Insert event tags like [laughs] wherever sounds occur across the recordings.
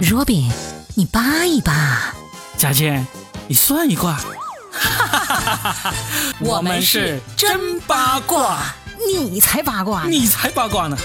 Robin，你扒一扒。佳倩，你算一卦。[laughs] [laughs] 我们是真八卦，你才八卦，你才八卦呢。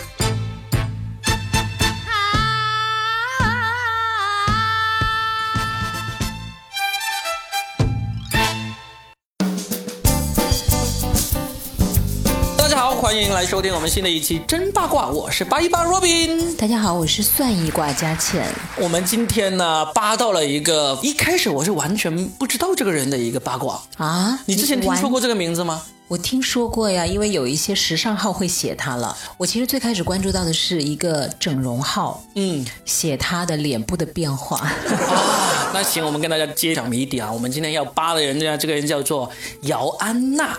欢迎来收听我们新的一期真八卦，我是八一八 Robin。大家好，我是算一卦佳倩。我们今天呢扒到了一个一开始我是完全不知道这个人的一个八卦啊！你之前听说过这个名字吗？我听说过呀，因为有一些时尚号会写他了。我其实最开始关注到的是一个整容号，嗯，写他的脸部的变化。[laughs] 啊，那行，我们跟大家揭晓谜底啊！我们今天要扒的人家，这个人叫做姚安娜。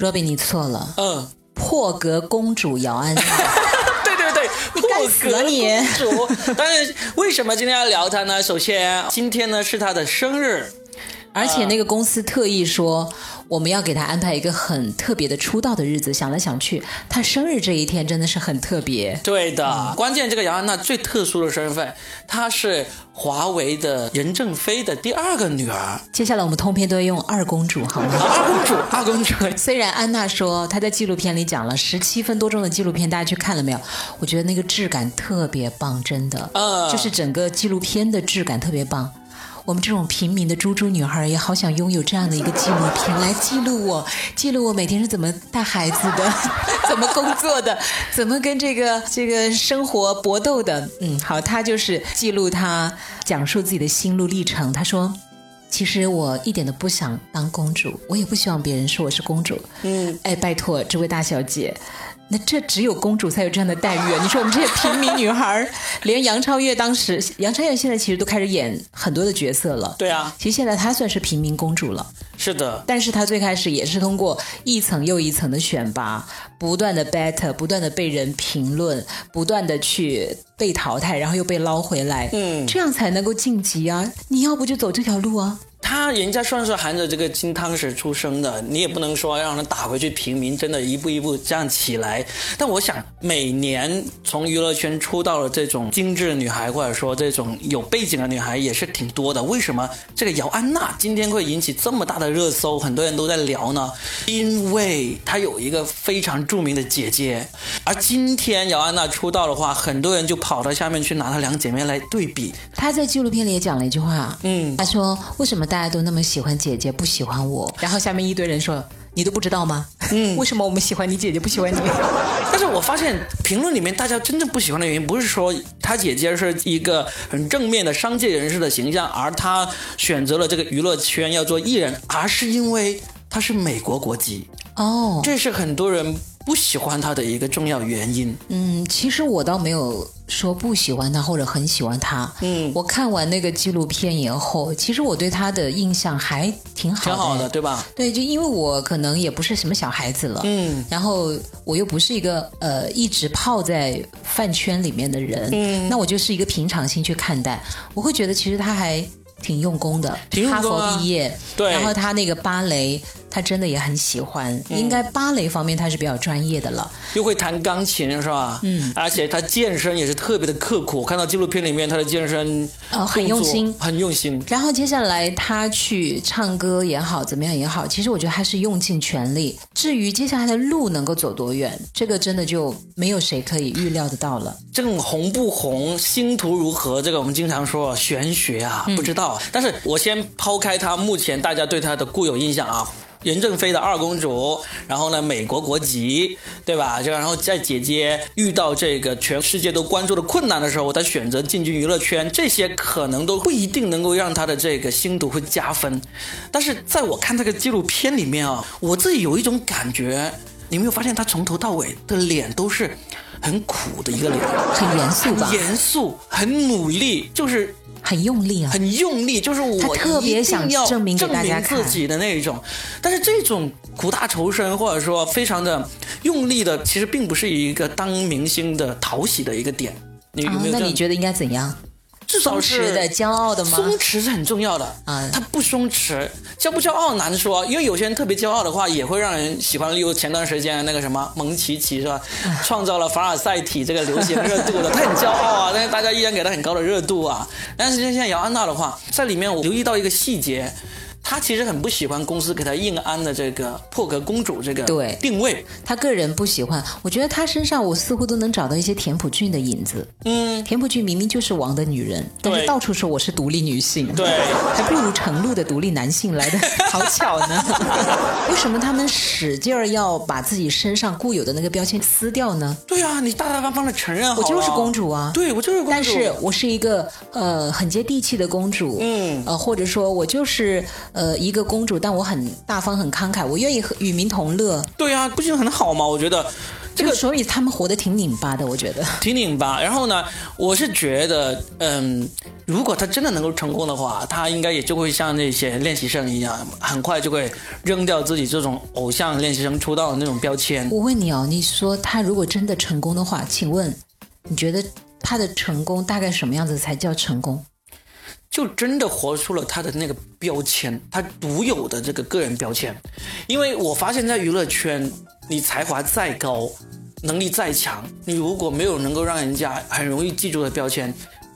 Robin，你错了。嗯。破格公主姚安娜，[laughs] 对对对，[laughs] 破格公主。但是为什么今天要聊她呢？首先，今天呢是她的生日。而且那个公司特意说，我们要给他安排一个很特别的出道的日子。想来想去，他生日这一天真的是很特别。对的，关键这个姚安娜最特殊的身份，她是华为的任正非的第二个女儿。接下来我们通篇都要用二公主，好吗？[laughs] 二公主，二公主。[laughs] 虽然安娜说她在纪录片里讲了十七分多钟的纪录片，大家去看了没有？我觉得那个质感特别棒，真的。嗯，就是整个纪录片的质感特别棒。我们这种平民的猪猪女孩也好想拥有这样的一个纪录片来记录我，记录我每天是怎么带孩子的，[laughs] 怎么工作的，怎么跟这个这个生活搏斗的。嗯，好，她就是记录她讲述自己的心路历程。她说：“其实我一点都不想当公主，我也不希望别人说我是公主。嗯，哎，拜托这位大小姐。”那这只有公主才有这样的待遇啊！你说我们这些平民女孩，连杨超越当时，杨超越现在其实都开始演很多的角色了。对啊，其实现在她算是平民公主了。是的，但是她最开始也是通过一层又一层的选拔，不断的 better，不断的被人评论，不断的去被淘汰，然后又被捞回来，嗯，这样才能够晋级啊！你要不就走这条路啊？他人家算是含着这个金汤匙出生的，你也不能说让他打回去平民，真的一步一步这样起来。但我想，每年从娱乐圈出道的这种精致的女孩，或者说这种有背景的女孩，也是挺多的。为什么这个姚安娜今天会引起这么大的热搜？很多人都在聊呢？因为她有一个非常著名的姐姐，而今天姚安娜出道的话，很多人就跑到下面去拿她两姐妹来对比。她在纪录片里也讲了一句话，嗯，她说为什么？大家都那么喜欢姐姐，不喜欢我。然后下面一堆人说：“你都不知道吗？嗯，[laughs] 为什么我们喜欢你姐姐，不喜欢你？” [laughs] 但是我发现评论里面大家真正不喜欢的原因，不是说他姐姐是一个很正面的商界人士的形象，而他选择了这个娱乐圈要做艺人，而是因为他是美国国籍。哦，这是很多人。不喜欢他的一个重要原因。嗯，其实我倒没有说不喜欢他或者很喜欢他。嗯，我看完那个纪录片以后，其实我对他的印象还挺好。挺好的，对吧？对，就因为我可能也不是什么小孩子了。嗯，然后我又不是一个呃一直泡在饭圈里面的人。嗯，那我就是一个平常心去看待，我会觉得其实他还挺用功的。哈佛毕业，对，然后他那个芭蕾。他真的也很喜欢，应该芭蕾方面他是比较专业的了，又会弹钢琴是吧？嗯，而且他健身也是特别的刻苦，我看到纪录片里面他的健身呃很用心，很用心。然后接下来他去唱歌也好，怎么样也好，其实我觉得他是用尽全力。至于接下来的路能够走多远，这个真的就没有谁可以预料得到了。这种红不红，星途如何，这个我们经常说玄学啊，不知道。但是我先抛开他目前大家对他的固有印象啊。任正非的二公主，然后呢，美国国籍，对吧？就然后在姐姐遇到这个全世界都关注的困难的时候，她选择进军娱乐圈，这些可能都不一定能够让她的这个星途会加分。但是在我看这个纪录片里面啊，我自己有一种感觉，你没有发现她从头到尾的脸都是很苦的一个脸，很严肃吧？严肃，很努力，就是。很用力啊，很用力，就是我特别想证明证明自己的那一种。但是这种苦大仇深，或者说非常的用力的，其实并不是一个当明星的讨喜的一个点。你有没有？那你觉得应该怎样？至少是的、骄傲的吗？松弛是很重要的啊，他不松弛，骄不骄傲难说，因为有些人特别骄傲的话，也会让人喜欢。例如前段时间那个什么蒙奇奇是吧，创造了凡尔赛体这个流行热度的，他很骄傲啊，但是大家依然给他很高的热度啊。但是现在姚安娜的话，在里面我留意到一个细节。他其实很不喜欢公司给他硬安的这个破格公主这个对定位，他个人不喜欢。我觉得他身上我似乎都能找到一些田朴珺的影子。嗯，田朴珺明明就是王的女人，但是到处说我是独立女性，对，还不如程璐的独立男性来的 [laughs] 好巧呢。[laughs] 为什么他们使劲儿要把自己身上固有的那个标签撕掉呢？对啊，你大大方方的承认，我就是公主啊。对，我就是公主，但是我是一个呃很接地气的公主。嗯，呃，或者说我就是。呃，一个公主，但我很大方、很慷慨，我愿意和与民同乐。对啊，不就很好吗？我觉得这个，所以他们活得挺拧巴的。我觉得挺拧巴。然后呢，我是觉得，嗯，如果他真的能够成功的话，他应该也就会像那些练习生一样，很快就会扔掉自己这种偶像练习生出道的那种标签。我问你哦，你说他如果真的成功的话，请问你觉得他的成功大概什么样子才叫成功？就真的活出了他的那个标签，他独有的这个个人标签。因为我发现，在娱乐圈，你才华再高，能力再强，你如果没有能够让人家很容易记住的标签，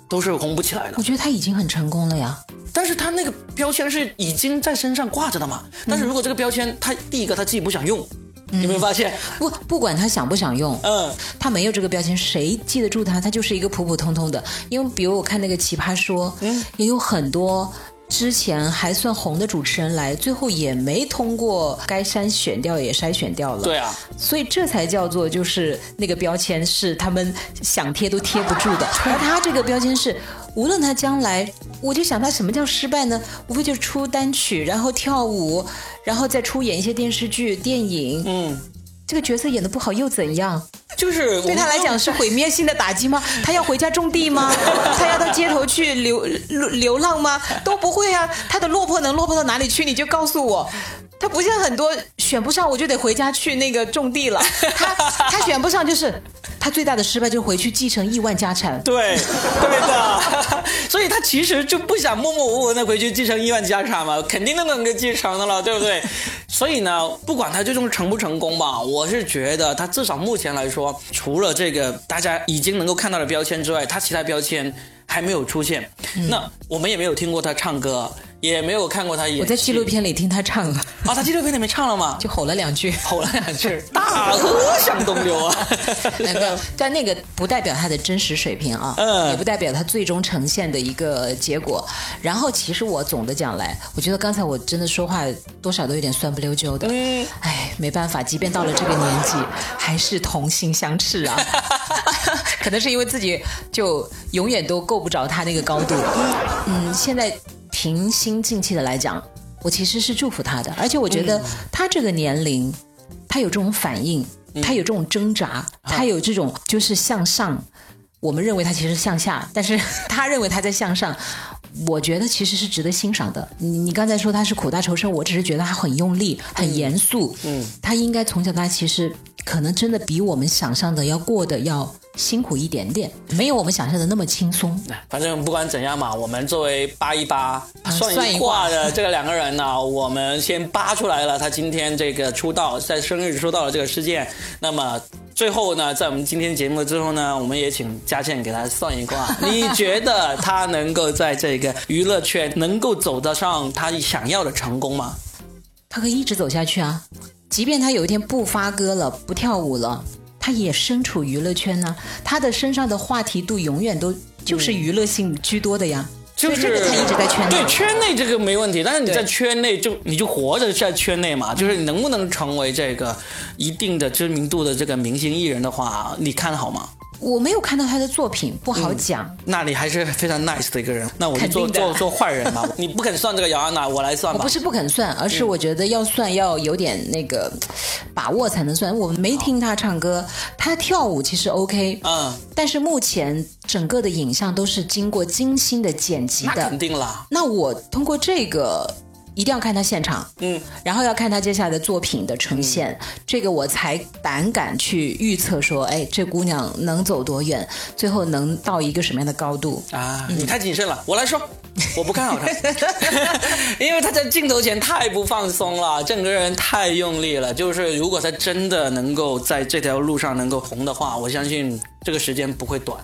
都是红不起来的。我觉得他已经很成功了呀，但是他那个标签是已经在身上挂着的嘛。但是如果这个标签，他第一个他自己不想用。有没有发现？不，不管他想不想用，嗯，他没有这个标签，谁记得住他？他就是一个普普通通的。因为比如我看那个《奇葩说》，嗯，也有很多之前还算红的主持人来，最后也没通过该筛选掉，也筛选掉了。对啊，所以这才叫做就是那个标签是他们想贴都贴不住的。而他这个标签是，无论他将来，我就想他什么叫失败呢？无非就是出单曲，然后跳舞。然后再出演一些电视剧、电影，嗯，这个角色演的不好又怎样？就是对他来讲是毁灭性的打击吗？[laughs] 他要回家种地吗？他要到街头去流流浪吗？都不会啊！他的落魄能落魄到哪里去？你就告诉我。他不像很多选不上我就得回家去那个种地了，他他选不上就是他最大的失败就是回去继承亿万家产。对，对的，[laughs] 所以他其实就不想默默无闻的回去继承亿万家产嘛，肯定都能够继承的了，对不对？所以呢，不管他最终成不成功吧，我是觉得他至少目前来说，除了这个大家已经能够看到的标签之外，他其他标签还没有出现。那我们也没有听过他唱歌。也没有看过他演。我在纪录片里听他唱了。啊，他纪录片里面唱了吗？[laughs] 就吼了两句，吼了两句，[laughs] 大河向东流啊。[laughs] 那个，但那个不代表他的真实水平啊，嗯，也不代表他最终呈现的一个结果。然后，其实我总的讲来，我觉得刚才我真的说话多少都有点酸不溜秋的。嗯，哎，没办法，即便到了这个年纪，还是同性相斥啊。可能是因为自己就永远都够不着他那个高度。嗯，现在。平心静气的来讲，我其实是祝福他的，而且我觉得他这个年龄，他有这种反应，他有这种挣扎，他有这种就是向上。我们认为他其实向下，但是他认为他在向上。我觉得其实是值得欣赏的。你你刚才说他是苦大仇深，我只是觉得他很用力，很严肃。嗯，他应该从小到大其实可能真的比我们想象的要过得要。辛苦一点点，没有我们想象的那么轻松。反正不管怎样嘛，我们作为扒一扒、算一卦的 [laughs] 这个两个人呢，我们先扒出来了他今天这个出道，在生日出道的这个事件。那么最后呢，在我们今天节目之后呢，我们也请佳倩给他算一卦。你觉得他能够在这个娱乐圈能够走得上他想要的成功吗？他可以一直走下去啊，即便他有一天不发歌了，不跳舞了。他也身处娱乐圈呢，他的身上的话题度永远都就是娱乐性居多的呀。就是他一直在圈内，对圈内这个没问题，但是你在圈内就你就活着在圈内嘛，就是你能不能成为这个一定的知名度的这个明星艺人的话，你看好吗？我没有看到他的作品，不好讲。那你还是非常 nice 的一个人。那我就做做做坏人嘛。[laughs] 你不肯算这个姚安娜，我来算吧。不是不肯算，而是我觉得要算要有点那个把握才能算。我没听他唱歌，他跳舞其实 OK。嗯。但是目前整个的影像都是经过精心的剪辑的。那肯定啦。那我通过这个。一定要看他现场，嗯，然后要看他接下来的作品的呈现，这个我才胆敢去预测说，哎，这姑娘能走多远，最后能到一个什么样的高度啊？你太谨慎了，我来说，[laughs] 我不看好她，[laughs] 因为她在镜头前太不放松了，整个人太用力了。就是如果她真的能够在这条路上能够红的话，我相信这个时间不会短。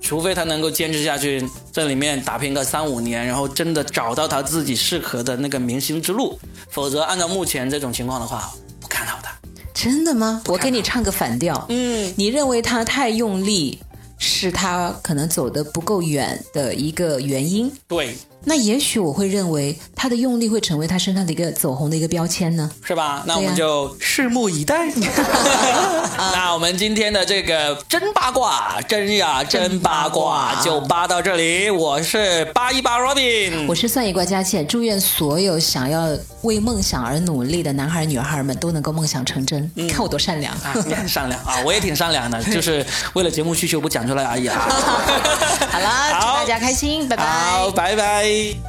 除非他能够坚持下去，在里面打拼个三五年，然后真的找到他自己适合的那个明星之路，否则按照目前这种情况的话，不看好他。真的吗？我给你唱个反调。嗯，你认为他太用力，是他可能走的不够远的一个原因？对。那也许我会认为他的用力会成为他身上的一个走红的一个标签呢，是吧？那我们就拭目以待。[laughs] [laughs] 那我们今天的这个真八卦，真呀真八卦就扒到这里。我是八一八 Robin，我是算一卦佳倩。祝愿所有想要为梦想而努力的男孩女孩们都能够梦想成真。看我多善良啊，你很善良啊，我也挺善良的，[laughs] 就是为了节目需求不讲出来而已啊。好了，祝大家开心，拜拜。好，拜拜。Bye.